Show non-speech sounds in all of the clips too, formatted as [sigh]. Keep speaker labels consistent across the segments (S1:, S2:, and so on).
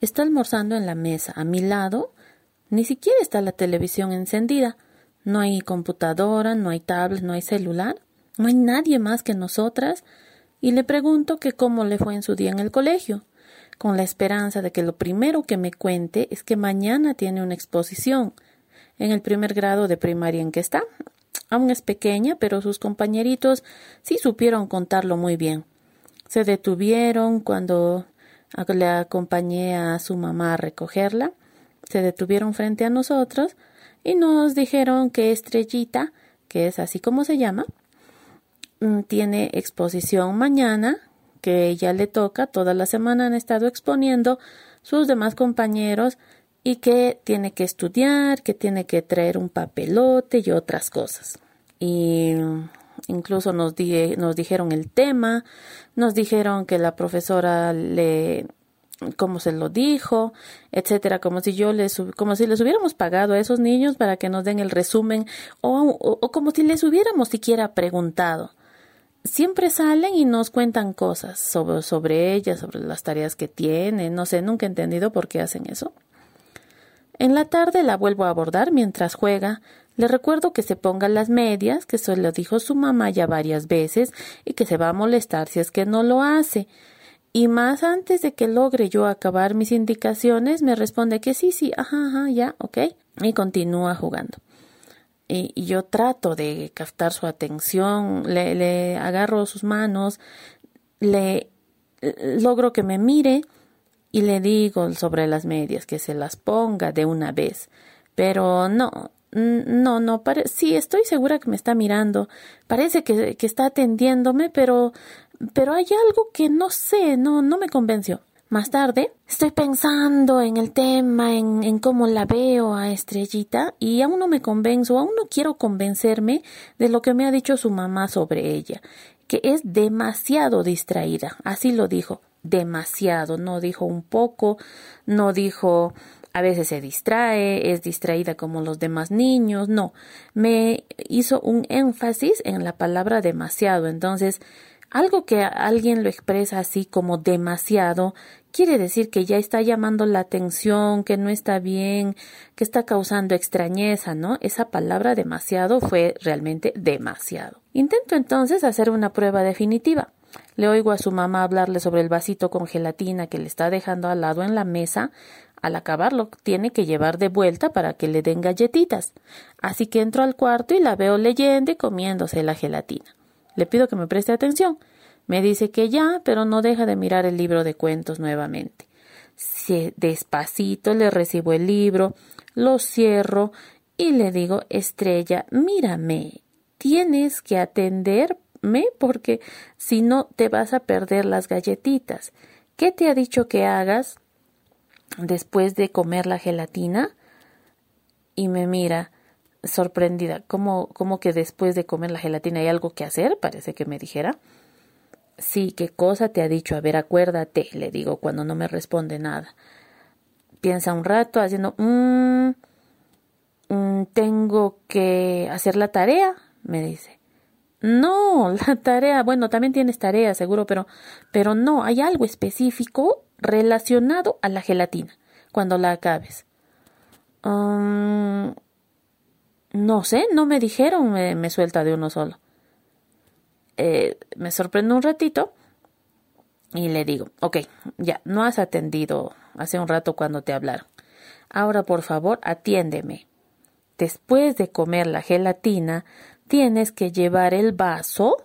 S1: Está almorzando en la mesa. A mi lado ni siquiera está la televisión encendida. No hay computadora, no hay tablet, no hay celular. No hay nadie más que nosotras. Y le pregunto que cómo le fue en su día en el colegio, con la esperanza de que lo primero que me cuente es que mañana tiene una exposición en el primer grado de primaria en que está. Aún es pequeña, pero sus compañeritos sí supieron contarlo muy bien. Se detuvieron cuando le acompañé a su mamá a recogerla. Se detuvieron frente a nosotros y nos dijeron que Estrellita, que es así como se llama, mm, tiene exposición mañana, que ella le toca, toda la semana han estado exponiendo sus demás compañeros y que tiene que estudiar, que tiene que traer un papelote y otras cosas. Y incluso nos, nos dijeron el tema, nos dijeron que la profesora le como se lo dijo, etcétera, como si yo les como si les hubiéramos pagado a esos niños para que nos den el resumen o, como si les hubiéramos siquiera preguntado. Siempre salen y nos cuentan cosas sobre, sobre ellas, sobre las tareas que tienen, no sé, nunca he entendido por qué hacen eso. En la tarde la vuelvo a abordar mientras juega. Le recuerdo que se ponga las medias, que eso lo dijo su mamá ya varias veces, y que se va a molestar si es que no lo hace. Y más antes de que logre yo acabar mis indicaciones, me responde que sí, sí, ajá, ajá, ya, ok. Y continúa jugando. Y, y yo trato de captar su atención, le, le agarro sus manos, le logro que me mire y le digo sobre las medias que se las ponga de una vez. Pero no, no, no, sí, estoy segura que me está mirando. Parece que, que está atendiéndome, pero, pero hay algo que no sé, no, no me convenció. Más tarde, estoy pensando en el tema, en, cómo la veo a Estrellita, y aún no me convenzo, aún no quiero convencerme de lo que me ha dicho su mamá sobre ella, que es demasiado distraída, así lo dijo demasiado, no dijo un poco, no dijo a veces se distrae, es distraída como los demás niños, no, me hizo un énfasis en la palabra demasiado, entonces algo que alguien lo expresa así como demasiado quiere decir que ya está llamando la atención, que no está bien, que está causando extrañeza, ¿no? Esa palabra demasiado fue realmente demasiado. Intento entonces hacer una prueba definitiva. Le oigo a su mamá hablarle sobre el vasito con gelatina que le está dejando al lado en la mesa. Al acabarlo, tiene que llevar de vuelta para que le den galletitas. Así que entro al cuarto y la veo leyendo y comiéndose la gelatina. Le pido que me preste atención. Me dice que ya, pero no deja de mirar el libro de cuentos nuevamente. despacito le recibo el libro, lo cierro y le digo Estrella, mírame, tienes que atender porque si no te vas a perder las galletitas. ¿Qué te ha dicho que hagas después de comer la gelatina? Y me mira sorprendida. ¿Cómo, ¿Cómo que después de comer la gelatina hay algo que hacer? Parece que me dijera. Sí, ¿qué cosa te ha dicho? A ver, acuérdate, le digo cuando no me responde nada. Piensa un rato haciendo, mmm, tengo que hacer la tarea, me dice. No, [laughs] la tarea, bueno, también tienes tarea, seguro, pero, pero no, hay algo específico relacionado a la gelatina cuando la acabes. Um, no sé, no me dijeron, me, suelta de uno solo. Eh, me sorprendo un ratito y le digo, ok, ya, no has atendido hace un rato cuando te hablaron. Ahora, por favor, atiéndeme. Después de comer la gelatina, tienes que llevar el vaso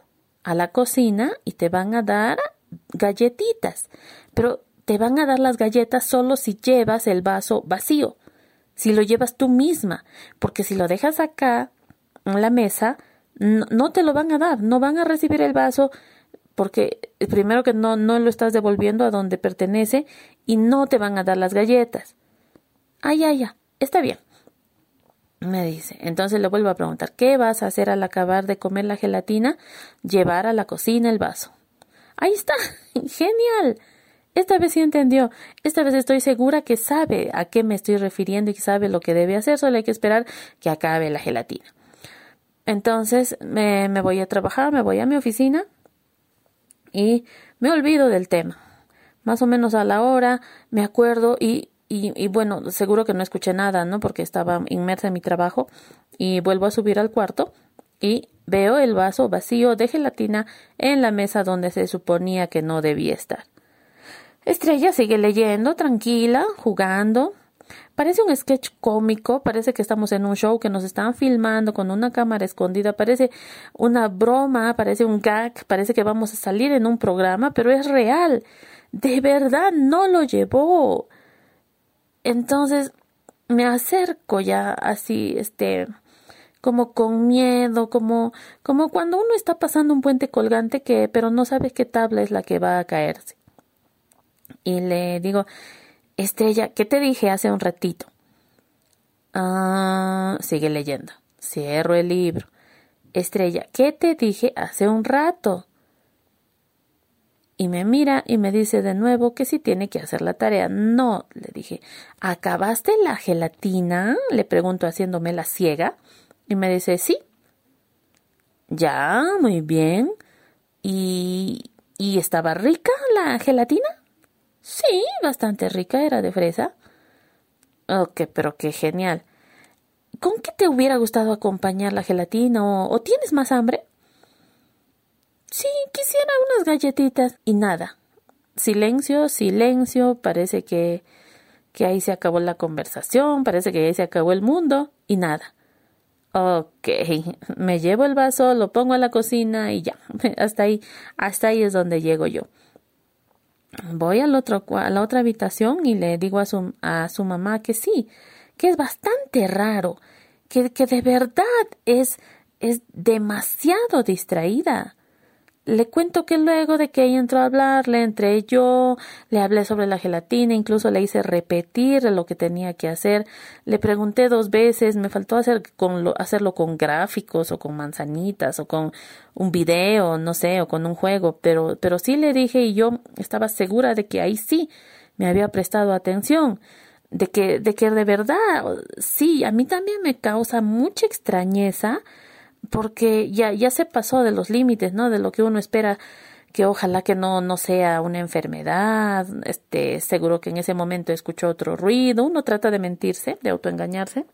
S1: a la cocina y te van a dar galletitas, pero te van a dar las galletas solo si llevas el vaso vacío, si lo llevas tú misma, porque si lo dejas acá en la mesa, no, te lo van a dar, no van a recibir el vaso porque primero que no, no lo estás devolviendo a donde pertenece y no te van a dar las galletas. Ay, ay, ya, está bien. Me dice. Entonces le vuelvo a preguntar, ¿qué vas a hacer al acabar de comer la gelatina? Llevar a la cocina el vaso. Ahí está. [laughs] Genial. Esta vez sí entendió. Esta vez estoy segura que sabe a qué me estoy refiriendo y que sabe lo que debe hacer. Solo hay que esperar que acabe la gelatina. Entonces me, voy a trabajar, me voy a mi oficina y me olvido del tema. Más o menos a la hora me acuerdo y, y, y, bueno, seguro que no escuché nada, ¿no? Porque estaba inmersa en mi trabajo y vuelvo a subir al cuarto y veo el vaso vacío de gelatina en la mesa donde se suponía que no debía estar. Estrella sigue leyendo, tranquila, jugando. Parece un sketch cómico, parece que estamos en un show que nos están filmando con una cámara escondida, parece una broma, parece un gag, parece que vamos a salir en un programa, pero es real. De verdad no lo llevó. Entonces me acerco ya así, este, como con miedo, como, como cuando uno está pasando un puente colgante que, pero no sabe qué tabla es la que va a caerse y le digo, Estrella, ¿qué te dije hace un ratito? Ah, sigue leyendo. Cierro el libro. Estrella, ¿qué te dije hace un rato? Y me mira y me dice de nuevo que si tiene que hacer la tarea. No, le dije, ¿acabaste la gelatina? Le pregunto haciéndome la ciega. Y me dice, sí. Ya, muy bien. ¿Y, ¿y estaba rica la gelatina? Sí, bastante rica, era de fresa. Ok, pero qué genial. ¿Con qué te hubiera gustado acompañar la gelatina o, tienes más hambre? Sí, quisiera unas galletitas y nada. Silencio, silencio, parece que, que ahí se acabó la conversación, parece que ahí se acabó el mundo y nada. Ok, me llevo el vaso, lo pongo a la cocina y ya, [laughs] hasta ahí, hasta ahí es donde llego yo voy al otro, a la otra habitación y le digo a su, a su mamá que sí, que es bastante raro, que, que de verdad es, es demasiado distraída. Le cuento que luego de que ella entró a hablarle, entré yo, le hablé sobre la gelatina, incluso le hice repetir lo que tenía que hacer. Le pregunté dos veces, me faltó hacer con lo, hacerlo con gráficos o con manzanitas o con un video, no sé, o con un juego, pero, pero sí le dije y yo estaba segura de que ahí sí me había prestado atención de que, de que de verdad, sí, a mí también me causa mucha extrañeza porque ya, ya se pasó de los límites, ¿no? De lo que uno espera que ojalá que no, no sea una enfermedad, este, seguro que en ese momento escuchó otro ruido, uno trata de mentirse, de autoengañarse,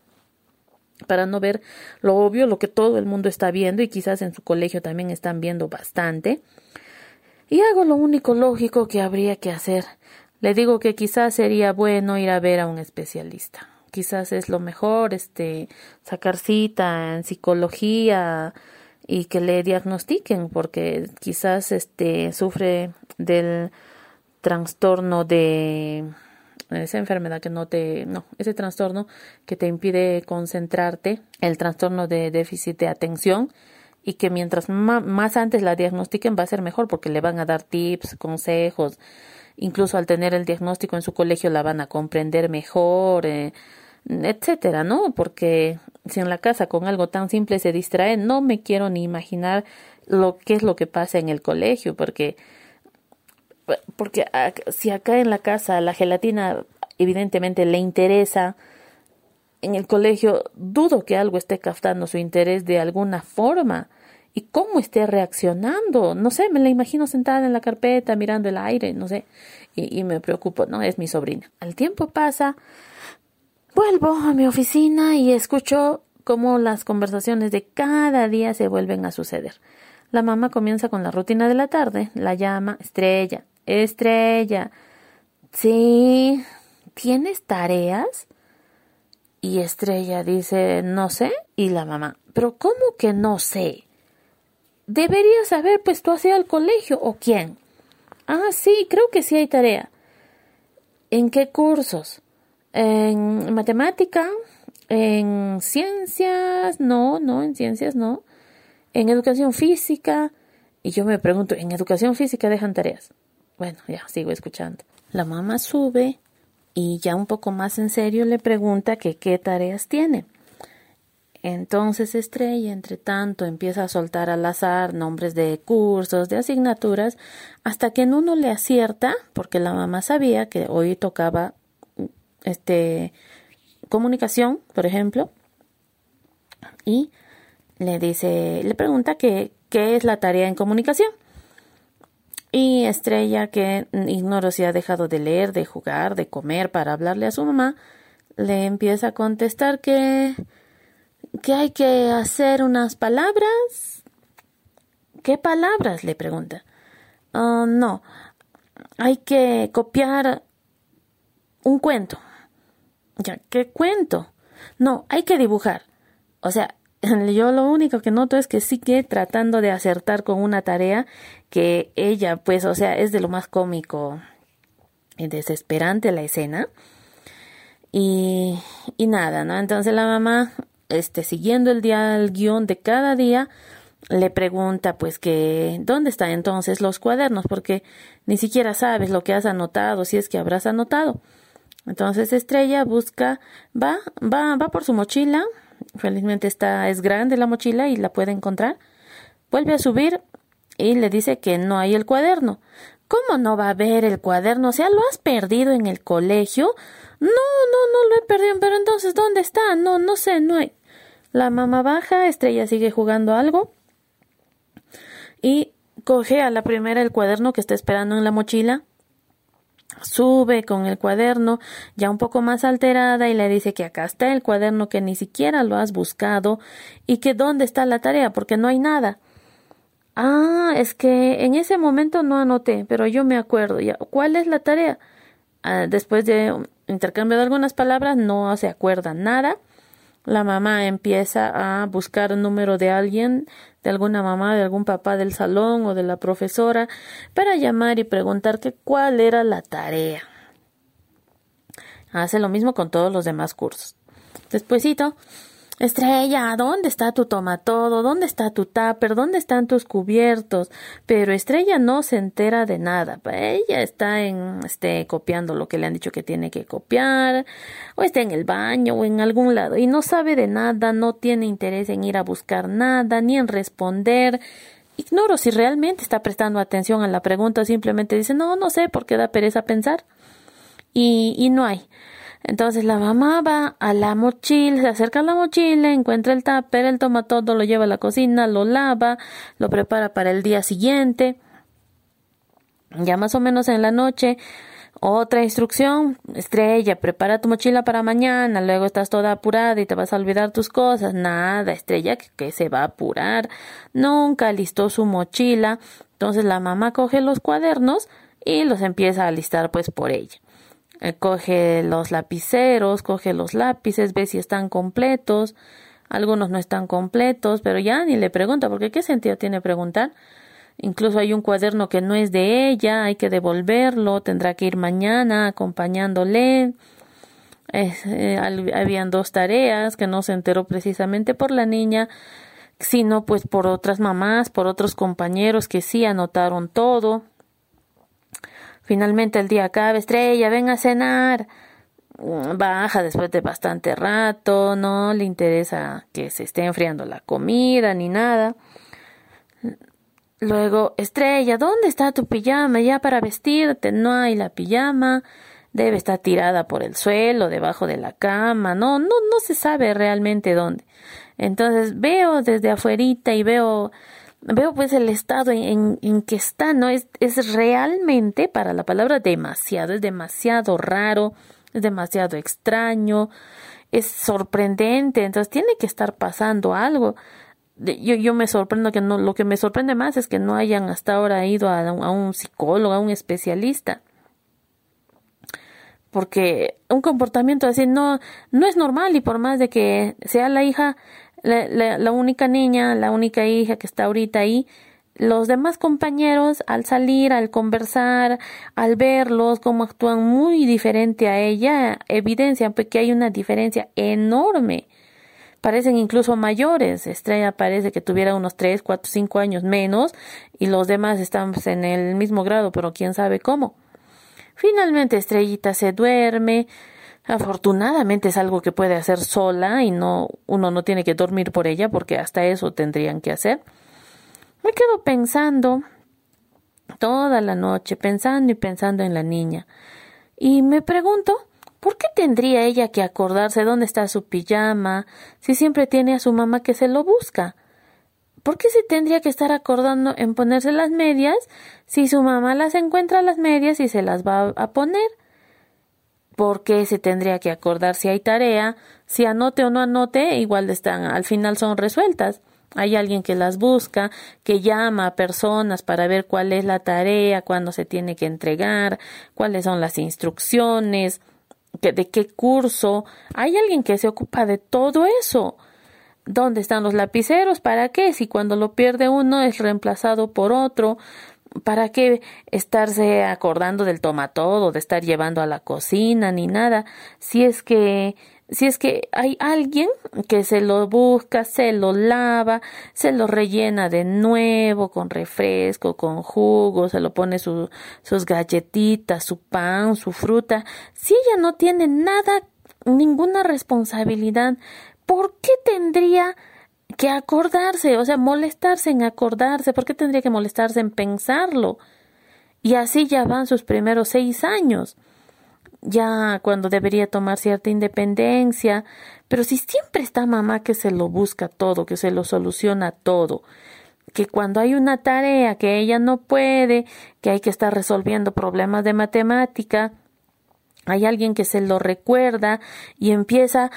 S1: para no ver lo obvio, lo que todo el mundo está viendo y quizás en su colegio también están viendo bastante. Y hago lo único lógico que habría que hacer. Le digo que quizás sería bueno ir a ver a un especialista quizás es lo mejor, este, sacar cita en psicología y que le diagnostiquen, porque quizás este sufre del trastorno de esa enfermedad que no te, no, ese trastorno que te impide concentrarte, el trastorno de déficit de atención, y que mientras más antes la diagnostiquen va a ser mejor porque le van a dar tips, consejos, incluso al tener el diagnóstico en su colegio la van a comprender mejor, eh, etcétera, ¿no? Porque si en la casa con algo tan simple se distrae, no me quiero ni imaginar lo que es lo que pasa en el colegio, porque porque si acá en la casa la gelatina evidentemente le interesa, en el colegio dudo que algo esté captando su interés de alguna forma. ¿Y cómo esté reaccionando? No sé, me la imagino sentada en la carpeta mirando el aire, no sé, y, y me preocupo, ¿no? Es mi sobrina. Al tiempo pasa, Vuelvo a mi oficina y escucho cómo las conversaciones de cada día se vuelven a suceder. La mamá comienza con la rutina de la tarde, la llama Estrella, Estrella. Sí, ¿tienes tareas? Y Estrella dice, no sé. Y la mamá, pero ¿cómo que no sé? Deberías saber, pues tú has ido al colegio o quién. Ah, sí, creo que sí hay tarea. ¿En qué cursos? En matemática, en ciencias, no, no, en ciencias no. En educación física. Y yo me pregunto, ¿en educación física dejan tareas? Bueno, ya sigo escuchando. La mamá sube y ya un poco más en serio le pregunta que qué tareas tiene. Entonces Estrella, entre tanto, empieza a soltar al azar nombres de cursos, de asignaturas, hasta que en uno le acierta, porque la mamá sabía que hoy tocaba este comunicación, por ejemplo, y le dice, le pregunta que, qué es la tarea en comunicación. Y Estrella, que ignoro si ha dejado de leer, de jugar, de comer para hablarle a su mamá, le empieza a contestar que que hay que hacer unas palabras. ¿Qué palabras? le pregunta. Oh, no, hay que copiar un cuento. Ya, ¿qué cuento? No, hay que dibujar. O sea, [laughs] yo lo único que noto es que sigue tratando de acertar con una tarea que ella, pues, o sea, es de lo más cómico y desesperante la escena. Y, y nada, ¿no? Entonces la mamá este, siguiendo el día, el guion de cada día, le pregunta pues que dónde están entonces los cuadernos porque ni siquiera sabes lo que has anotado si es que habrás anotado entonces Estrella busca va va va por su mochila. Felizmente está es grande la mochila y la puede encontrar. Vuelve a subir y le dice que no hay el cuaderno. Cómo no va a haber el cuaderno o sea lo has perdido en el colegio no no no lo he perdido pero entonces dónde está no no sé no hay. La mamá baja, Estrella sigue jugando algo y coge a la primera el cuaderno que está esperando en la mochila. Sube con el cuaderno ya un poco más alterada y le dice que acá está el cuaderno que ni siquiera lo has buscado y que dónde está la tarea porque no hay nada. Ah, es que en ese momento no anoté, pero yo me acuerdo ya. ¿Cuál es la tarea? Ah, después de intercambio de algunas palabras no se acuerda nada la mamá empieza a buscar el número de alguien, de alguna mamá, de algún papá del salón o de la profesora, para llamar y preguntar que cuál era la tarea. Hace lo mismo con todos los demás cursos. Despuésito, Estrella, ¿dónde está tu tomatodo? ¿Dónde está tu tupper? ¿Dónde están tus cubiertos? Pero Estrella no se entera de nada. Ella está en, este, copiando lo que le han dicho que tiene que copiar, o está en el baño o en algún lado, y no sabe de nada, no tiene interés en ir a buscar nada, ni en responder. Ignoro si realmente está prestando atención a la pregunta o simplemente dice, no, no sé, porque da pereza pensar. Y, y no hay. Entonces la mamá va a la mochila, se acerca a la mochila, encuentra el tupper, el toma todo, lo lleva a la cocina, lo lava, lo prepara para el día siguiente. Ya más o menos en la noche, otra instrucción, estrella, prepara tu mochila para mañana, luego estás toda apurada y te vas a olvidar tus cosas. Nada, estrella, que, que se va a apurar. Nunca listó su mochila. Entonces la mamá coge los cuadernos y los empieza a listar pues por ella. Eh, coge los lapiceros, coge los lápices, ve si están completos, algunos no están completos, pero ya ni le pregunta, porque qué sentido tiene preguntar. Incluso hay un cuaderno que no es de ella, hay que devolverlo, tendrá que ir mañana acompañándole. Eh, habían dos tareas que no se enteró precisamente por la niña, sino pues por otras mamás, por otros compañeros que sí anotaron todo. Finalmente el día acaba, estrella, ven a cenar. Baja después de bastante rato, no le interesa que se esté enfriando la comida ni nada. Luego, estrella, ¿dónde está tu pijama ya para vestirte? No hay la pijama, debe estar tirada por el suelo, debajo de la cama, no, no, no se sabe realmente dónde. Entonces veo desde afuerita y veo veo pues el estado en, en, que está, ¿no? Es, es realmente para la palabra demasiado, es demasiado raro, es demasiado extraño, es sorprendente, entonces tiene que estar pasando algo. Yo, yo me sorprendo que no, lo que me sorprende más es que no hayan hasta ahora ido a, a un psicólogo, a un especialista porque un comportamiento así no, no es normal y por más de que sea la hija la, única niña, la única hija que está ahorita ahí, los demás compañeros al salir, al conversar, al verlos, cómo actúan muy diferente a ella, evidencian que hay una diferencia enorme. Parecen incluso mayores. Estrella parece que tuviera unos tres, cuatro, cinco años menos y los demás están en el mismo grado, pero quién sabe cómo. Finalmente Estrellita se duerme, Afortunadamente es algo que puede hacer sola y no uno no tiene que dormir por ella porque hasta eso tendrían que hacer. Me quedo pensando toda la noche, pensando y pensando en la niña. Y me pregunto, ¿por qué tendría ella que acordarse dónde está su pijama si siempre tiene a su mamá que se lo busca? ¿Por qué se tendría que estar acordando en ponerse las medias si su mamá las encuentra las medias y se las va a poner? ¿Por qué se tendría que acordar si hay tarea? Si anote o no anote, igual están, al final son resueltas. Hay alguien que las busca, que llama a personas para ver cuál es la tarea, cuándo se tiene que entregar, cuáles son las instrucciones, de qué curso. Hay alguien que se ocupa de todo eso. ¿Dónde están los lapiceros? ¿Para qué? Si cuando lo pierde uno es reemplazado por otro. ¿Para qué estarse acordando del tomatodo, de estar llevando a la cocina, ni nada? Si es que si es que hay alguien que se lo busca, se lo lava, se lo rellena de nuevo con refresco, con jugo, se lo pone sus galletitas, su pan, su fruta, si ella no tiene nada, ninguna responsabilidad, ¿por qué tendría que acordarse? O sea, molestarse en acordarse, ¿por qué tendría que molestarse en pensarlo? Y así ya van sus primeros seis años ya cuando debería tomar cierta independencia, pero si siempre está mamá que se lo busca todo, que se lo soluciona todo, que cuando hay una tarea que ella no puede, que hay que estar resolviendo problemas de matemática, hay alguien que se lo recuerda y empieza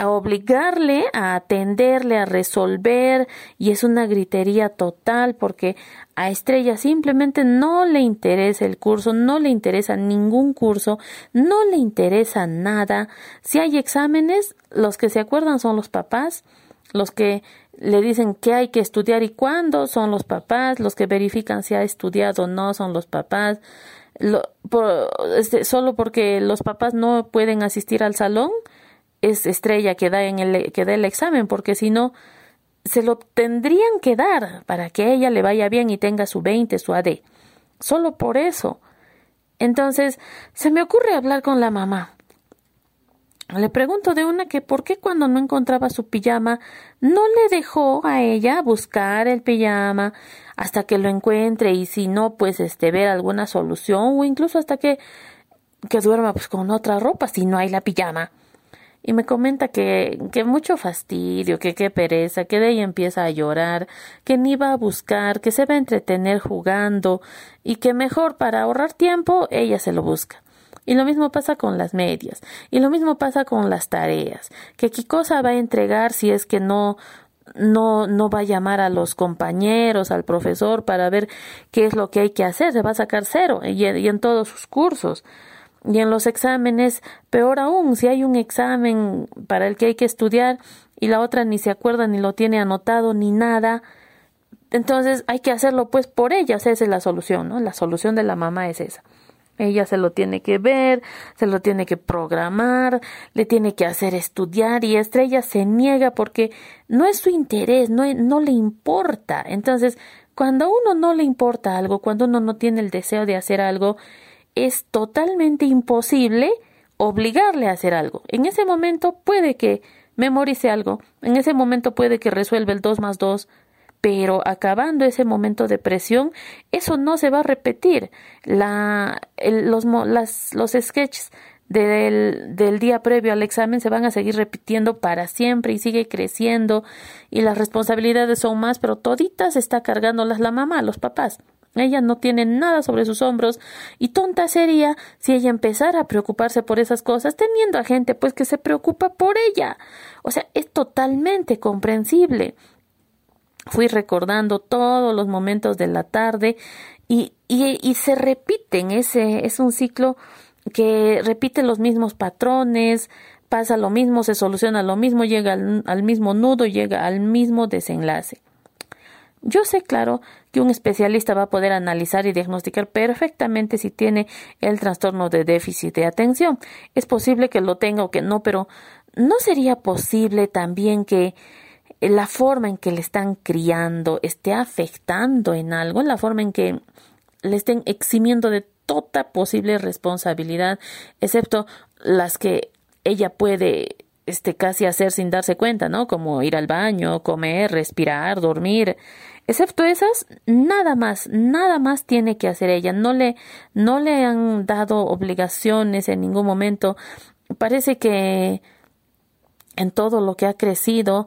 S1: a obligarle a atenderle, a resolver, y es una gritería total porque a Estrella simplemente no le interesa el curso, no le interesa ningún curso, no le interesa nada. Si hay exámenes, los que se acuerdan son los papás, los que le dicen qué hay que estudiar y cuándo son los papás, los que verifican si ha estudiado o no son los papás. Este, solo porque los papás no pueden asistir al salón, es estrella que da, en el, que da el examen, porque si no, se lo tendrían que dar para que ella le vaya bien y tenga su 20, su AD. Solo por eso. Entonces, se me ocurre hablar con la mamá. Le pregunto de una que por qué cuando no encontraba su pijama no le dejó a ella buscar el pijama hasta que lo encuentre y si no pues este ver alguna solución o incluso hasta que que duerma pues con otra ropa si no hay la pijama y me comenta que, que mucho fastidio, que qué pereza, que de ahí empieza a llorar, que ni va a buscar, que se va a entretener jugando y que mejor para ahorrar tiempo ella se lo busca. Y lo mismo pasa con las medias, y lo mismo pasa con las tareas, que qué cosa va a entregar si es que no no no va a llamar a los compañeros, al profesor para ver qué es lo que hay que hacer, se va a sacar cero y en todos sus cursos. Y en los exámenes, peor aún, si hay un examen para el que hay que estudiar y la otra ni se acuerda ni lo tiene anotado ni nada, entonces hay que hacerlo pues por ella, esa es la solución, ¿no? La solución de la mamá es esa. Ella se lo tiene que ver, se lo tiene que programar, le tiene que hacer estudiar y Estrella se niega porque no es su interés, no, no le importa. Entonces, cuando a uno no le importa algo, cuando uno no tiene el deseo de hacer algo, es totalmente imposible obligarle a hacer algo. En ese momento puede que memorice algo, en ese momento puede que resuelva el 2 más 2, pero acabando ese momento de presión, eso no se va a repetir. La, los, las, sketches del, del día previo al examen se van a seguir repitiendo para siempre y sigue creciendo y las responsabilidades son más, pero toditas está cargándolas la mamá, los papás. Ella no tiene nada sobre sus hombros y tonta sería si ella empezara a preocuparse por esas cosas teniendo a gente pues que se preocupa por ella. O sea, es totalmente comprensible. Fui recordando todos los momentos de la tarde y, y, y se repiten, ese es un ciclo que repite los mismos patrones, pasa lo mismo, se soluciona lo mismo, llega al, al mismo nudo, llega al mismo desenlace. Yo sé, claro, que un especialista va a poder analizar y diagnosticar perfectamente si tiene el trastorno de déficit de atención. Es posible que lo tenga o que no, pero ¿no sería posible también que la forma en que le están criando esté afectando en algo, en la forma en que le estén eximiendo de toda posible responsabilidad, excepto las que ella puede este casi hacer sin darse cuenta, ¿no? Como ir al baño, comer, respirar, dormir. Excepto esas, nada más, nada más tiene que hacer ella. No le, no le han dado obligaciones en ningún momento. Parece que en todo lo que ha crecido,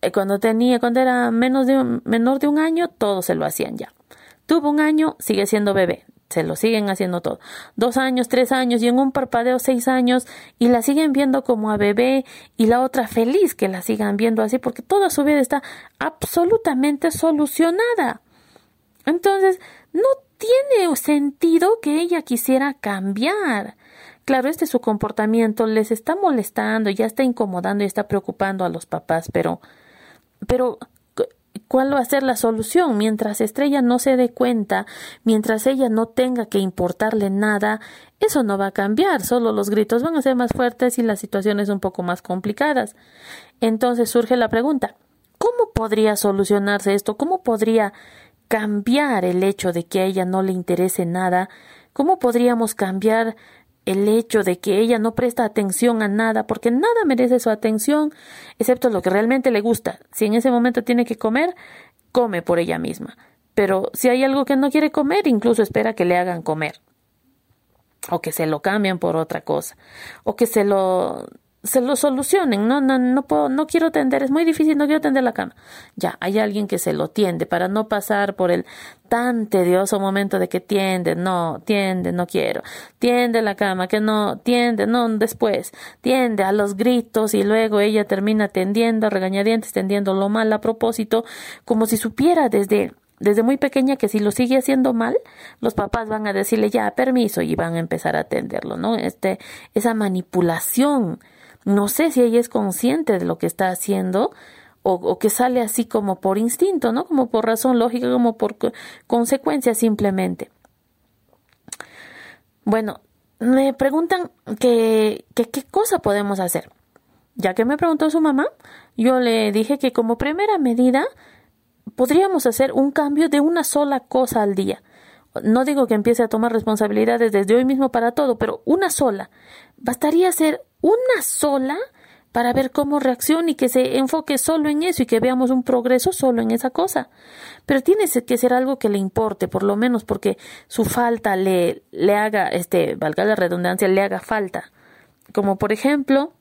S1: eh, cuando tenía, cuando era menos de un, menor de un año, todo se lo hacían ya. Tuvo un año, sigue siendo bebé se lo siguen haciendo todo. Dos años, tres años y en un parpadeo seis años y la siguen viendo como a bebé y la otra feliz que la sigan viendo así porque toda su vida está absolutamente solucionada. Entonces, no tiene sentido que ella quisiera cambiar. Claro, este su comportamiento les está molestando, ya está incomodando y está preocupando a los papás, pero pero ¿Cuál va a ser la solución? Mientras Estrella no se dé cuenta, mientras ella no tenga que importarle nada, eso no va a cambiar, solo los gritos van a ser más fuertes y las situaciones un poco más complicadas. Entonces surge la pregunta, ¿cómo podría solucionarse esto? ¿Cómo podría cambiar el hecho de que a ella no le interese nada? ¿Cómo podríamos cambiar el hecho de que ella no presta atención a nada, porque nada merece su atención, excepto lo que realmente le gusta. Si en ese momento tiene que comer, come por ella misma. Pero si hay algo que no quiere comer, incluso espera que le hagan comer. O que se lo cambien por otra cosa. O que se lo se lo solucionen. No, no, no puedo, no quiero tender, es muy difícil, no quiero tender la cama. Ya, hay alguien que se lo tiende para no pasar por el tan tedioso momento de que tiende, no, tiende, no quiero, tiende la cama, que no, tiende, no, después, tiende a los gritos y luego ella termina tendiendo, regañadientes, tendiendo lo mal a propósito, como si supiera desde desde muy pequeña que si lo sigue haciendo mal, los papás van a decirle ya permiso y van a empezar a atenderlo, ¿no? Este, esa manipulación no sé si ella es consciente de lo que está haciendo o, que sale así como por instinto, ¿no? Como por razón lógica, como por consecuencia simplemente. Bueno, me preguntan que, qué cosa podemos hacer. Ya que me preguntó su mamá, yo le dije que como primera medida podríamos hacer un cambio de una sola cosa al día. No digo que empiece a tomar responsabilidades desde hoy mismo para todo, pero una sola. Bastaría hacer una sola para ver cómo reacciona y que se enfoque solo en eso y que veamos un progreso solo en esa cosa. Pero tiene que ser algo que le importe, por lo menos porque su falta le, le haga, este, valga la redundancia, le haga falta. Como por ejemplo,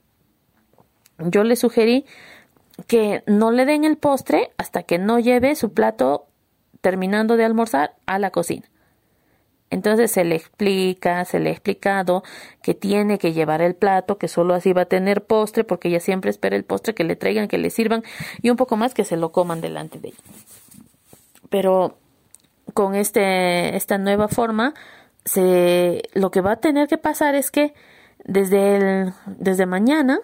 S1: yo le sugerí que no le den el postre hasta que no lleve su plato terminando de almorzar a la cocina. Entonces se le explica, se le ha explicado que tiene que llevar el plato, que solo así va a tener postre, porque ella siempre espera el postre que le traigan, que le sirvan y un poco más que se lo coman delante de ella. Pero con este, esta nueva forma, se, lo que va a tener que pasar es que desde, el, desde mañana,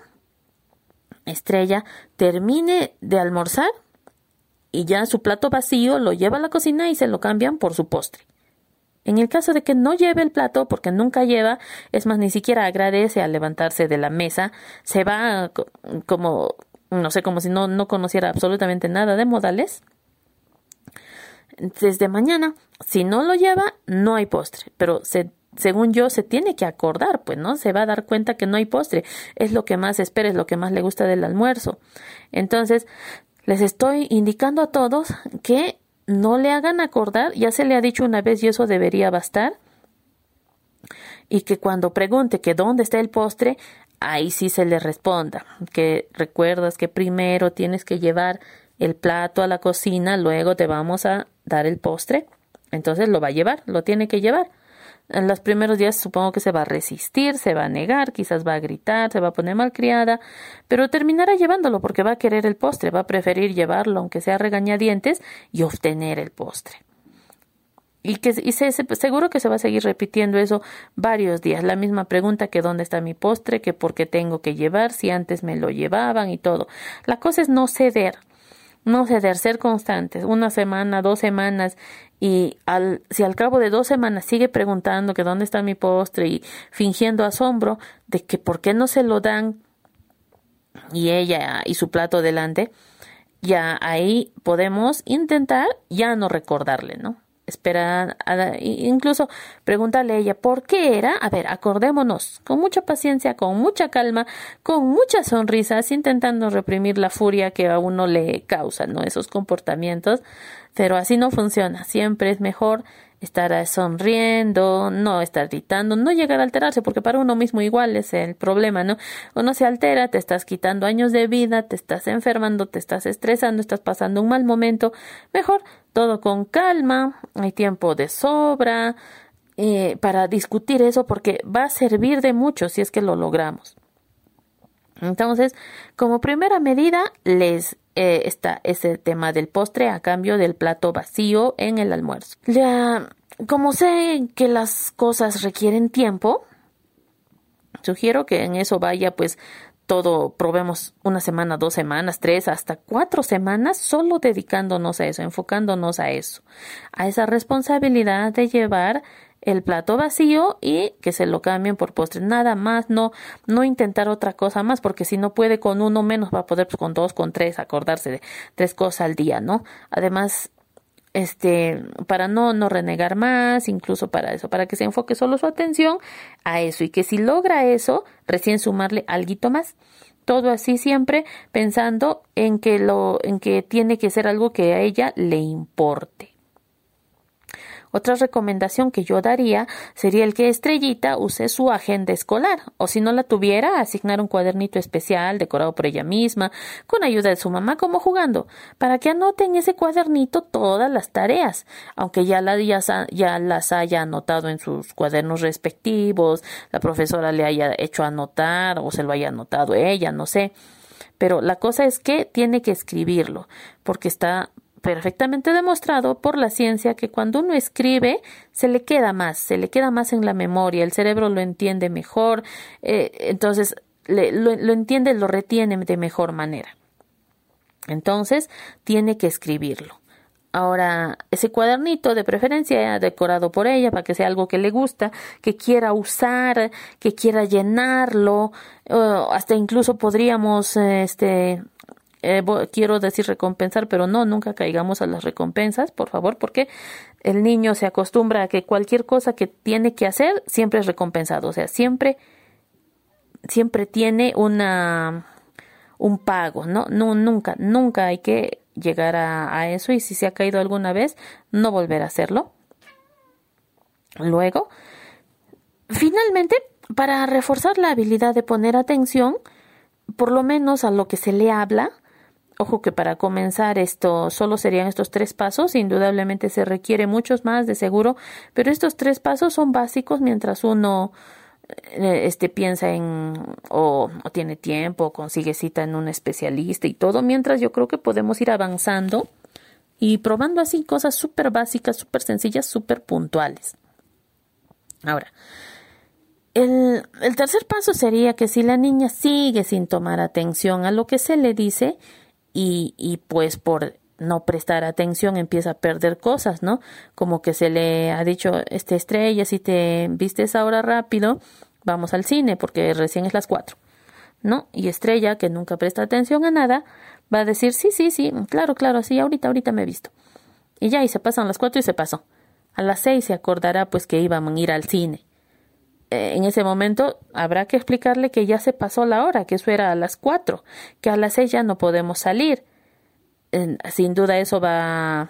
S1: Estrella termine de almorzar y ya su plato vacío lo lleva a la cocina y se lo cambian por su postre. En el caso de que no lleve el plato, porque nunca lleva, es más, ni siquiera agradece al levantarse de la mesa, se va como, no sé, como si no, no conociera absolutamente nada de modales. Desde mañana, si no lo lleva, no hay postre, pero se según yo, se tiene que acordar, pues, ¿no? Se va a dar cuenta que no hay postre. Es lo que más espera, es lo que más le gusta del almuerzo. Entonces, les estoy indicando a todos que no le hagan acordar, ya se le ha dicho una vez y eso debería bastar, y que cuando pregunte que dónde está el postre, ahí sí se le responda, que recuerdas que primero tienes que llevar el plato a la cocina, luego te vamos a dar el postre, entonces lo va a llevar, lo tiene que llevar. En los primeros días supongo que se va a resistir, se va a negar, quizás va a gritar, se va a poner malcriada, pero terminará llevándolo porque va a querer el postre, va a preferir llevarlo aunque sea regañadientes y obtener el postre. Y que y se, seguro que se va a seguir repitiendo eso varios días. La misma pregunta que dónde está mi postre, que por qué tengo que llevar, si antes me lo llevaban y todo. La cosa es no ceder no ceder, ser constantes, una semana, dos semanas, y al, si al cabo de dos semanas sigue preguntando que dónde está mi postre y fingiendo asombro de que por qué no se lo dan y ella y su plato delante, ya ahí podemos intentar ya no recordarle, ¿no? Espera, incluso pregúntale a ella por qué era. A ver, acordémonos, con mucha paciencia, con mucha calma, con muchas sonrisas, intentando reprimir la furia que a uno le causa, ¿no? Esos comportamientos. Pero así no funciona. Siempre es mejor estar sonriendo, no estar gritando, no llegar a alterarse, porque para uno mismo igual es el problema, ¿no? Uno se altera, te estás quitando años de vida, te estás enfermando, te estás estresando, estás pasando un mal momento. Mejor todo con calma, hay tiempo de sobra eh, para discutir eso porque va a servir de mucho si es que lo logramos. Entonces, como primera medida, les eh, está ese tema del postre a cambio del plato vacío en el almuerzo. Ya, como sé que las cosas requieren tiempo, sugiero que en eso vaya pues todo, probemos una semana, dos semanas, tres, hasta cuatro semanas solo dedicándonos a eso, enfocándonos a eso, a esa responsabilidad de llevar el plato vacío y que se lo cambien por postre. Nada más, no, no intentar otra cosa más, porque si no puede con uno menos, va a poder pues, con dos, con tres, acordarse de tres cosas al día, ¿no? Además, este, para no, no renegar más, incluso para eso, para que se enfoque solo su atención a eso y que si logra eso, recién sumarle algo más. Todo así siempre pensando en que lo, en que tiene que ser algo que a ella le importe. Otra recomendación que yo daría sería el que Estrellita use su agenda escolar, o si no la tuviera, asignar un cuadernito especial decorado por ella misma, con ayuda de su mamá como jugando, para que anote en ese cuadernito todas las tareas, aunque ya, ya las haya anotado en sus cuadernos respectivos, la profesora le haya hecho anotar o se lo haya anotado ella, no sé. Pero la cosa es que tiene que escribirlo, porque está perfectamente demostrado por la ciencia que cuando uno escribe se le queda más, se le queda más en la memoria, el cerebro lo entiende mejor, eh, entonces lo, lo entiende, lo retiene de mejor manera. Entonces tiene que escribirlo. Ahora, ese cuadernito de preferencia decorado por ella para que sea algo que le gusta, que quiera usar, que quiera llenarlo, hasta incluso podríamos este eh, quiero decir recompensar, pero no, nunca caigamos a las recompensas, por favor, porque el niño se acostumbra a que cualquier cosa que tiene que hacer siempre es recompensado, o sea, siempre, siempre tiene una, un pago, ¿no? No, nunca, nunca hay que llegar a, a eso y si se ha caído alguna vez, no volver a hacerlo. Luego, finalmente, para reforzar la habilidad de poner atención, por lo menos a lo que se le habla, Ojo que para comenzar esto solo serían estos tres pasos, indudablemente se requiere muchos más de seguro, pero estos tres pasos son básicos mientras uno eh, este piensa en o, o tiene tiempo, consigue cita en un especialista y todo, mientras yo creo que podemos ir avanzando y probando así cosas súper básicas, súper sencillas, súper puntuales. Ahora, el, el tercer paso sería que si la niña sigue sin tomar atención a lo que se le dice, y, y pues por no prestar atención empieza a perder cosas, ¿no? Como que se le ha dicho, este estrella, si te vistes ahora rápido, vamos al cine porque recién es las cuatro, ¿no? Y estrella, que nunca presta atención a nada, va a decir, sí, sí, sí, claro, claro, sí, ahorita, ahorita me he visto. Y ya, y se pasan las cuatro y se pasó. A las seis se acordará pues que iban a ir al cine. En ese momento habrá que explicarle que ya se pasó la hora, que eso era a las cuatro, que a las seis ya no podemos salir. sin duda eso va,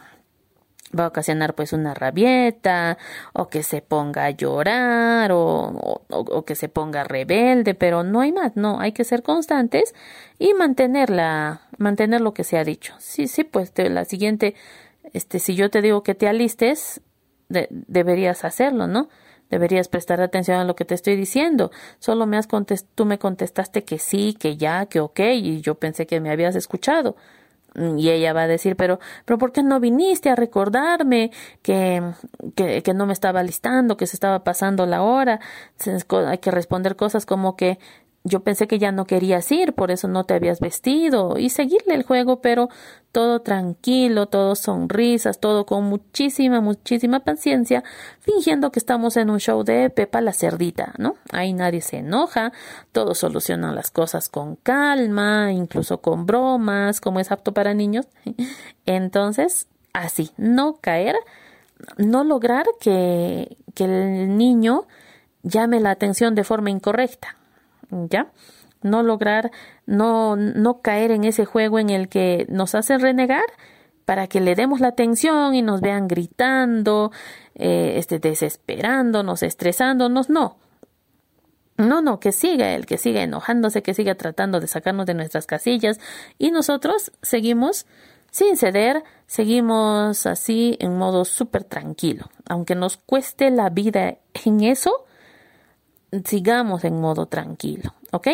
S1: va a ocasionar pues una rabieta o que se ponga a llorar o, que se ponga rebelde, pero no hay más, no, hay que ser constantes y mantenerla, mantener lo que se ha dicho. Sí, sí, pues la siguiente, este, si yo te digo que te alistes, deberías hacerlo, ¿no? Deberías prestar atención a lo que te estoy diciendo. Solo me has contest tú me contestaste que sí, que ya, que ok, y yo pensé que me habías escuchado. Mm, y ella va a decir, pero, pero ¿por qué no viniste a recordarme que, que, que no me estaba listando, que se estaba pasando la hora? Hay que responder cosas como que yo pensé que ya no querías ir, por eso no te habías vestido y seguirle el juego, pero todo tranquilo, todo sonrisas, todo con muchísima, muchísima paciencia, fingiendo que estamos en un show de Pepa la cerdita, ¿no? Ahí nadie se enoja, todos solucionan las cosas con calma, incluso con bromas, como es apto para niños. [laughs] Entonces, así, no caer no lograr que, que el niño llame la atención de forma incorrecta, ¿ya? No lograr, no, no caer en ese juego en el que nos hacen renegar para que le demos la atención y nos vean gritando, eh, este, desesperándonos, estresándonos, no. No, no, que siga él, que siga enojándose, que siga tratando de sacarnos de nuestras casillas y nosotros seguimos sin ceder, seguimos así en modo súper tranquilo. Aunque nos cueste la vida en eso, sigamos en modo tranquilo, ¿ok?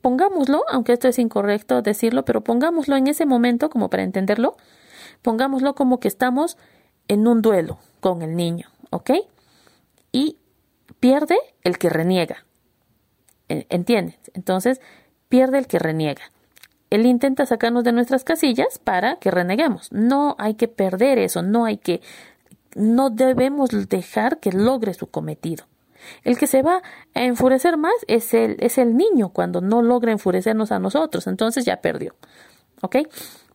S1: Pongámoslo, aunque esto es incorrecto decirlo, pero pongámoslo en ese momento como para entenderlo, pongámoslo como que estamos en un duelo con el niño, ¿ok? Y pierde el que reniega. ¿Entiendes? Entonces, pierde el que reniega. Él intenta sacarnos de nuestras casillas para que reneguemos. No hay que perder eso, no hay que, no debemos dejar que logre su cometido. El que se va a enfurecer más es el, es el niño cuando no logra enfurecernos a nosotros. Entonces ya perdió. ¿Ok?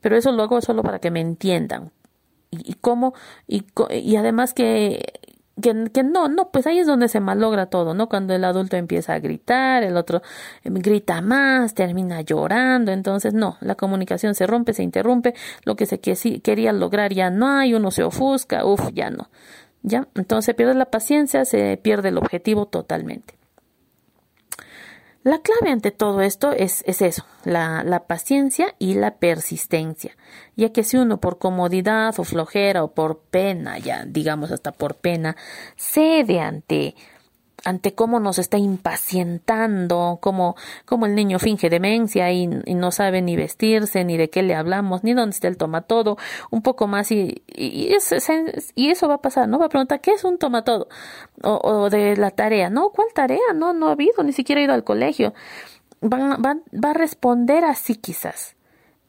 S1: Pero eso lo hago solo para que me entiendan. Y, y cómo, y, y además que que, que, no, no, pues ahí es donde se malogra todo, ¿no? Cuando el adulto empieza a gritar, el otro em, grita más, termina llorando, entonces no, la comunicación se rompe, se interrumpe, lo que se quería lograr ya no hay, uno se ofusca, uff, ya no. ¿Ya? Entonces pierde la paciencia, se pierde el objetivo totalmente. La clave ante todo esto es, es eso, la, la, paciencia y la persistencia, ya que si uno por comodidad o flojera o por pena, ya digamos hasta por pena, cede ante ante cómo nos está impacientando, cómo, cómo el niño finge demencia y, no sabe ni vestirse, ni de qué le hablamos, ni dónde está el tomatodo, un poco más y, y, y eso va a pasar, ¿no? Va a preguntar, ¿qué es un tomatodo? O, o de la tarea, ¿no? ¿Cuál tarea? No, no ha habido, ni siquiera ha ido al colegio. Va, va, va a responder así quizás,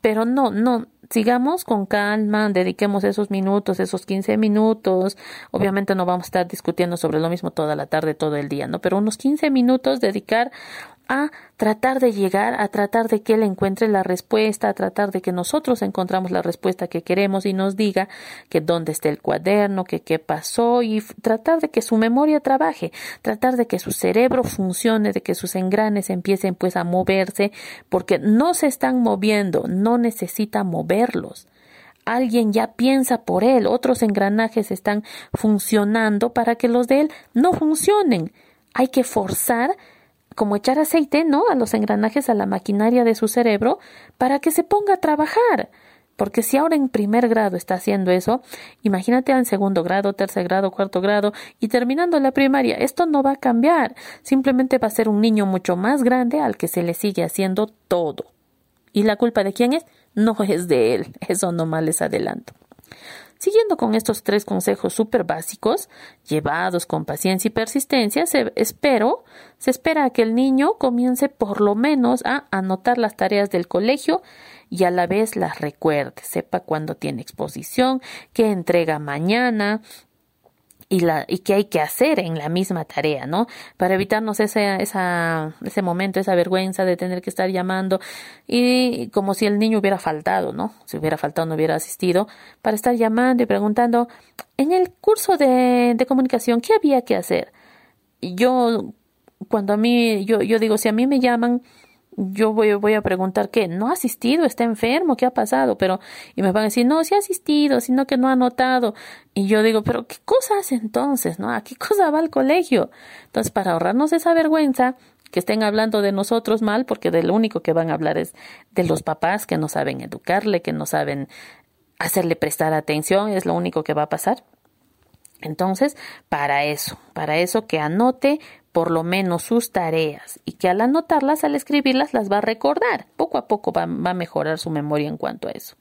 S1: pero no, no, sigamos con calma, dediquemos esos minutos, esos 15 minutos. Obviamente no vamos a estar discutiendo sobre lo mismo toda la tarde, todo el día, ¿no? Pero unos 15 minutos dedicar a tratar de llegar, a tratar de que él encuentre la respuesta, a tratar de que nosotros encontramos la respuesta que queremos y nos diga que dónde está el cuaderno, que qué pasó y tratar de que su memoria trabaje, tratar de que su cerebro funcione, de que sus engranes empiecen pues a moverse, porque no se están moviendo, no necesita moverlos alguien ya piensa por él, otros engranajes están funcionando para que los de él no funcionen. Hay que forzar como echar aceite, ¿no? A los engranajes, a la maquinaria de su cerebro, para que se ponga a trabajar. Porque si ahora en primer grado está haciendo eso, imagínate en segundo grado, tercer grado, cuarto grado y terminando la primaria, esto no va a cambiar. Simplemente va a ser un niño mucho más grande al que se le sigue haciendo todo. ¿Y la culpa de quién es? No es de él. [laughs] Eso nomás les adelanto. Siguiendo con estos tres consejos súper básicos, llevados con paciencia y persistencia, se, espero, se espera que el niño comience por lo menos a anotar las tareas del colegio y a la vez las recuerde, sepa cuándo tiene exposición, qué entrega mañana, y, la, y qué hay que hacer en la misma tarea, ¿no? Para evitarnos ese, esa, ese momento, esa vergüenza de tener que estar llamando y como si el niño hubiera faltado, ¿no? Si hubiera faltado, no hubiera asistido, para estar llamando y preguntando, en el curso de, de comunicación, ¿qué había que hacer? Yo, cuando a mí, yo, yo digo, si a mí me llaman, yo voy, voy a preguntar qué, no ha asistido, está enfermo, qué ha pasado, pero, y me van a decir, no, sí ha asistido, sino que no ha notado. Y yo digo, pero ¿qué cosa entonces? ¿No? ¿A qué cosa va al colegio? Entonces, para ahorrarnos esa vergüenza, que estén hablando de nosotros mal, porque de lo único que van a hablar es de los papás que no saben educarle, que no saben hacerle prestar atención, es lo único que va a pasar. Entonces, para eso, para eso que anote por lo menos sus tareas y que al anotarlas, al escribirlas, las va a recordar. Poco a poco va, a mejorar su memoria en cuanto a eso.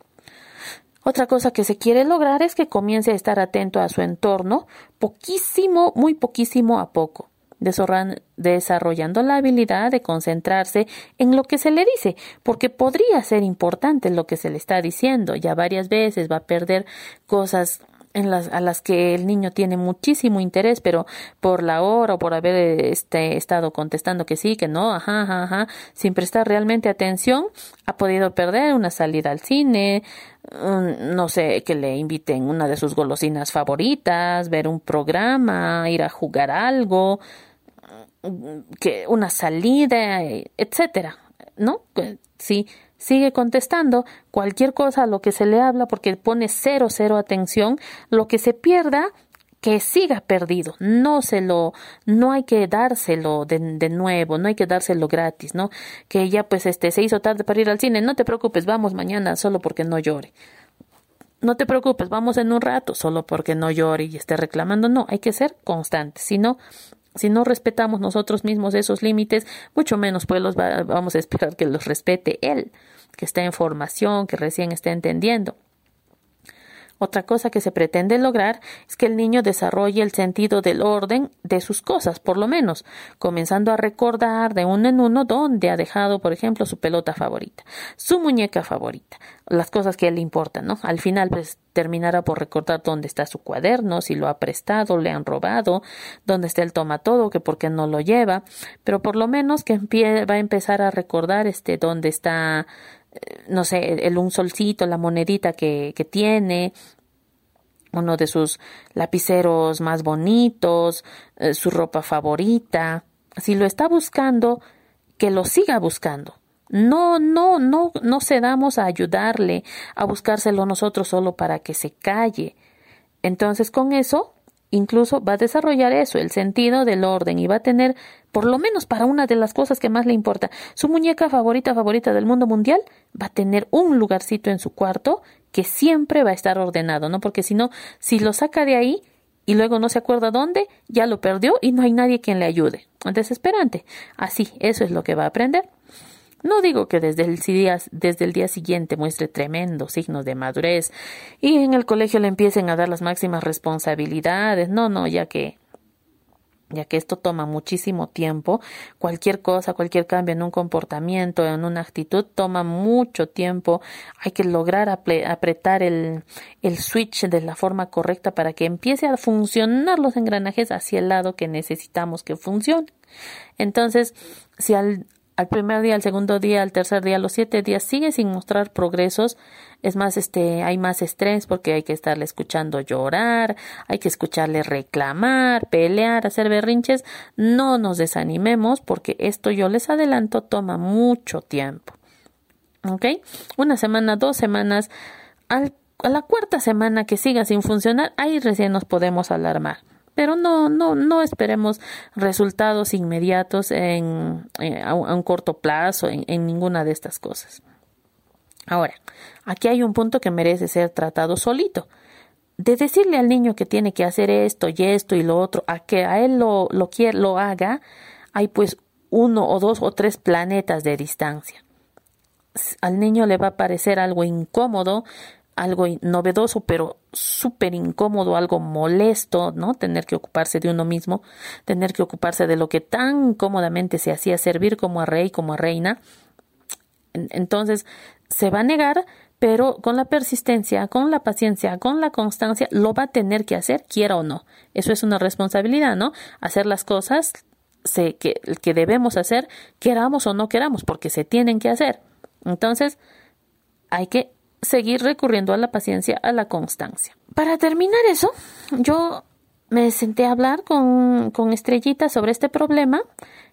S1: Otra cosa que se quiere lograr es que comience a estar atento a su entorno, poquísimo, muy poquísimo a poco, desarrollando la habilidad de concentrarse en lo que se le dice, porque podría ser importante lo que se le está diciendo. Ya varias veces va a perder cosas en las, a las que el niño tiene muchísimo interés, pero por la hora o por haber este, estado contestando que sí, que no, ajá, ajá, ajá, sin prestar realmente atención, ha podido perder una salida al cine, no sé, que le inviten una de sus golosinas favoritas, ver un programa, ir a jugar algo, que una salida, etcétera, ¿no? Sí, sigue contestando cualquier cosa a lo que se le habla porque pone cero, cero atención, lo que se pierda, que siga perdido, no se lo, no hay que dárselo de, de, nuevo, no hay que dárselo gratis, ¿no? Que ya pues este se hizo tarde para ir al cine, no te preocupes, vamos mañana solo porque no llore. No te preocupes, vamos en un rato, solo porque no llore y esté reclamando. No, hay que ser constantes. Si no, si no respetamos nosotros mismos esos límites, mucho menos pues los vamos a esperar que los respete él, que está en formación, que recién está entendiendo. Otra cosa que se pretende lograr es que el niño desarrolle el sentido del orden de sus cosas, por lo menos, comenzando a recordar de uno en uno dónde ha dejado, por ejemplo, su pelota favorita, su muñeca favorita, las cosas que él le importan, ¿no? Al final, pues terminará por recordar dónde está su cuaderno, si lo ha prestado, le han robado, dónde está el toma todo, que por qué no lo lleva, pero por lo menos que va a empezar a recordar este dónde está no sé, el, un solcito, la monedita que, que tiene, uno de sus lapiceros más bonitos, eh, su ropa favorita. Si lo está buscando, que lo siga buscando. No, no, no, no cedamos a ayudarle a buscárselo nosotros solo para que se calle. Entonces, con eso, incluso va a desarrollar eso, el sentido del orden, y va a tener, por lo menos para una de las cosas que más le importa, su muñeca favorita, favorita del mundo mundial, va a tener un lugarcito en su cuarto que siempre va a estar ordenado, ¿no? Porque si no, si lo saca de ahí y luego no se acuerda dónde, ya lo perdió y no hay nadie quien le ayude. Desesperante. Así, eso es lo que va a aprender. No digo que desde el, día, desde el día siguiente muestre tremendos signos de madurez y en el colegio le empiecen a dar las máximas responsabilidades. No, no, ya que ya que esto toma muchísimo tiempo, cualquier cosa, cualquier cambio en un comportamiento, en una actitud, toma mucho tiempo, hay que lograr apretar el, el switch de la forma correcta para que empiece a funcionar los engranajes hacia el lado que necesitamos que funcione. Entonces, si al, al primer día, al segundo día, al tercer día, a los siete días sigue sin mostrar progresos, es más, este, hay más estrés porque hay que estarle escuchando llorar, hay que escucharle reclamar, pelear, hacer berrinches. No nos desanimemos porque esto yo les adelanto toma mucho tiempo. ¿Ok? Una semana, dos semanas, al, a la cuarta semana que siga sin funcionar, ahí recién nos podemos alarmar pero no, no, no esperemos resultados inmediatos en, eh, a, un, corto plazo en, en ninguna de estas cosas. Ahora, aquí hay un punto que merece ser tratado solito. De decirle al niño que tiene que hacer esto y esto y lo otro, a que a él lo, lo, quiere, lo haga, hay pues uno o dos o tres planetas de distancia. Al niño le va a parecer algo incómodo algo novedoso, pero súper incómodo, algo molesto, ¿no? Tener que ocuparse de uno mismo, tener que ocuparse de lo que tan cómodamente se hacía servir como a rey, como a reina. Entonces, se va a negar, pero con la persistencia, con la paciencia, con la constancia, lo va a tener que hacer, quiera o no. Eso es una responsabilidad, ¿no? Hacer las cosas que, que debemos hacer, queramos o no queramos, porque se tienen que hacer. Entonces, hay que seguir recurriendo a la paciencia, a la constancia. Para terminar eso, yo me senté a hablar con, con Estrellita sobre este problema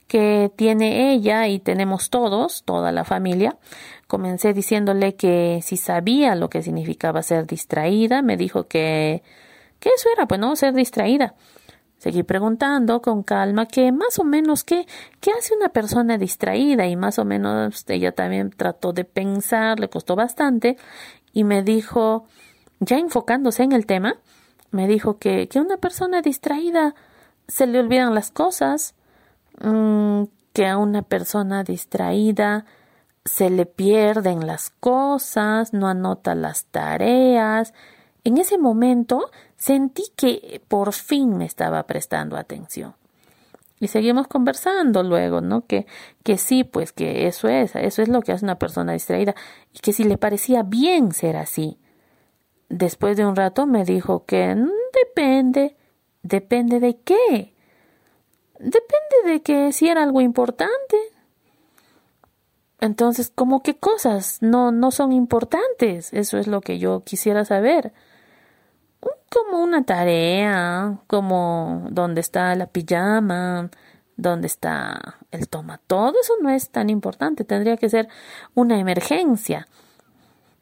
S1: que tiene ella y tenemos todos, toda la familia. Comencé diciéndole que si sabía lo que significaba ser distraída, me dijo que, que eso era, pues no, ser distraída. Seguí preguntando con calma que más o menos qué, qué hace una persona distraída y más o menos ella también trató de pensar, le costó bastante y me dijo, ya enfocándose en el tema, me dijo que, que una persona distraída se le olvidan las cosas, mm, que a una persona distraída se le pierden las cosas, no anota las tareas. En ese momento Sentí que por fin me estaba prestando atención. Y seguimos conversando luego, ¿no? Que, que sí, pues que eso es, eso es lo que hace una persona distraída y que si le parecía bien ser así. después de un rato me dijo que "Mm, depende, depende de qué. Depende de que si era algo importante. Entonces, ¿cómo qué cosas no, no son importantes? Eso es lo que yo quisiera saber. Como una tarea, como dónde está la pijama, dónde está el toma. Todo eso no es tan importante. Tendría que ser una emergencia.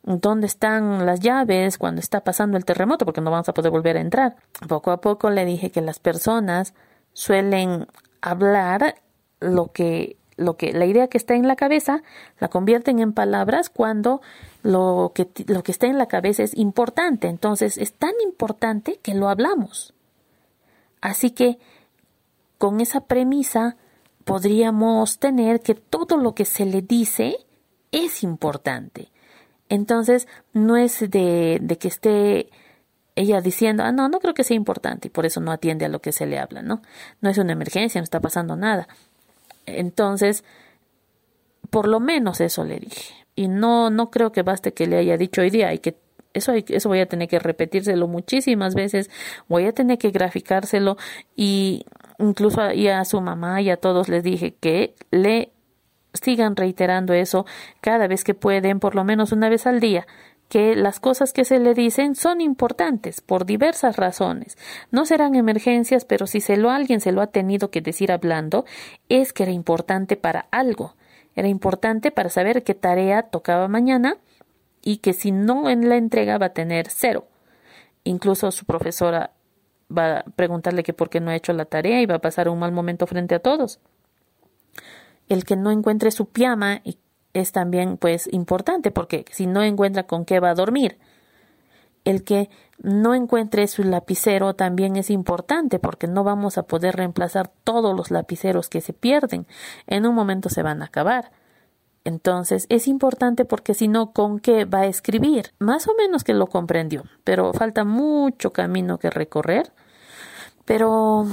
S1: ¿Dónde están las llaves cuando está pasando el terremoto? Porque no vamos a poder volver a entrar. Poco a poco le dije que las personas suelen hablar lo que lo que la idea que está en la cabeza la convierten en palabras cuando lo que lo que está en la cabeza es importante. Entonces es tan importante que lo hablamos. Así que con esa premisa podríamos tener que todo lo que se le dice es importante. Entonces no es de, de que esté ella diciendo, ah, no, no creo que sea importante y por eso no atiende a lo que se le habla, ¿no? No es una emergencia, no está pasando nada. Entonces, por lo menos eso le dije. Y no, no creo que baste que le haya dicho hoy día, hay que eso, hay, eso voy a tener que repetírselo muchísimas veces, voy a tener que graficárselo y incluso y a su mamá y a todos les dije que le sigan reiterando eso cada vez que pueden, por lo menos una vez al día, que las cosas que se le dicen son importantes por diversas razones. No serán emergencias, pero si se lo alguien se lo ha tenido que decir hablando, es que era importante para algo. Era importante para saber qué tarea tocaba mañana y que si no en la entrega va a tener cero. Incluso su profesora va a preguntarle que por qué no ha hecho la tarea y va a pasar un mal momento frente a todos. El que no encuentre su piama y es también pues importante porque si no encuentra con qué va a dormir. El que no encuentre su lapicero también es importante porque no vamos a poder reemplazar todos los lapiceros que se pierden. En un momento se van a acabar. Entonces es importante porque si no, ¿con qué va a escribir? Más o menos que lo comprendió, pero falta mucho camino que recorrer. Pero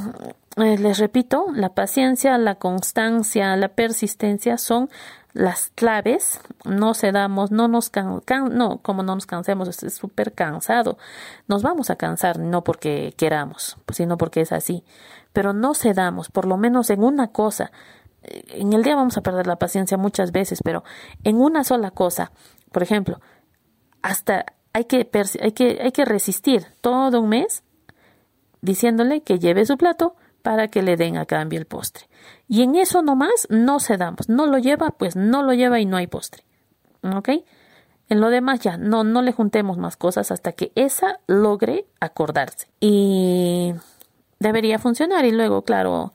S1: eh, les repito, la paciencia, la constancia, la persistencia son las claves, no cedamos, no nos can, no, como no nos cansemos, es súper cansado. Nos vamos a cansar, no porque queramos, sino porque es así. Pero no cedamos, por lo menos en una cosa. En el día vamos a perder la paciencia muchas veces, pero en una sola cosa, por ejemplo, hasta hay que, hay que, hay que resistir todo un mes diciéndole que lleve su plato para que le den a cambio el postre. Y en eso nomás no cedamos. No lo lleva, pues no lo lleva y no hay postre. ¿Ok? En lo demás ya, no, no le juntemos más cosas hasta que esa logre acordarse. Y debería funcionar. Y luego, claro,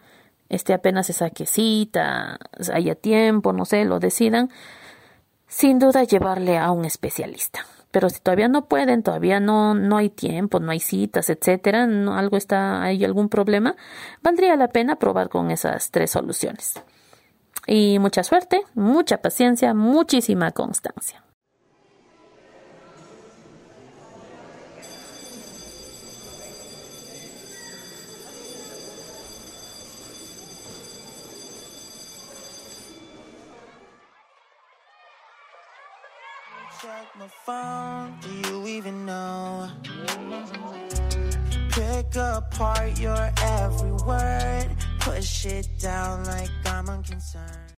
S1: este apenas se saque cita, haya tiempo, no sé, lo decidan. Sin duda llevarle a un especialista pero si todavía no pueden, todavía no, no hay tiempo, no hay citas, etcétera, algo está, hay algún problema, valdría la pena probar con esas tres soluciones. Y mucha suerte, mucha paciencia, muchísima constancia.
S2: My phone. Do you even know? Pick apart your every word. Push it down like I'm unconcerned.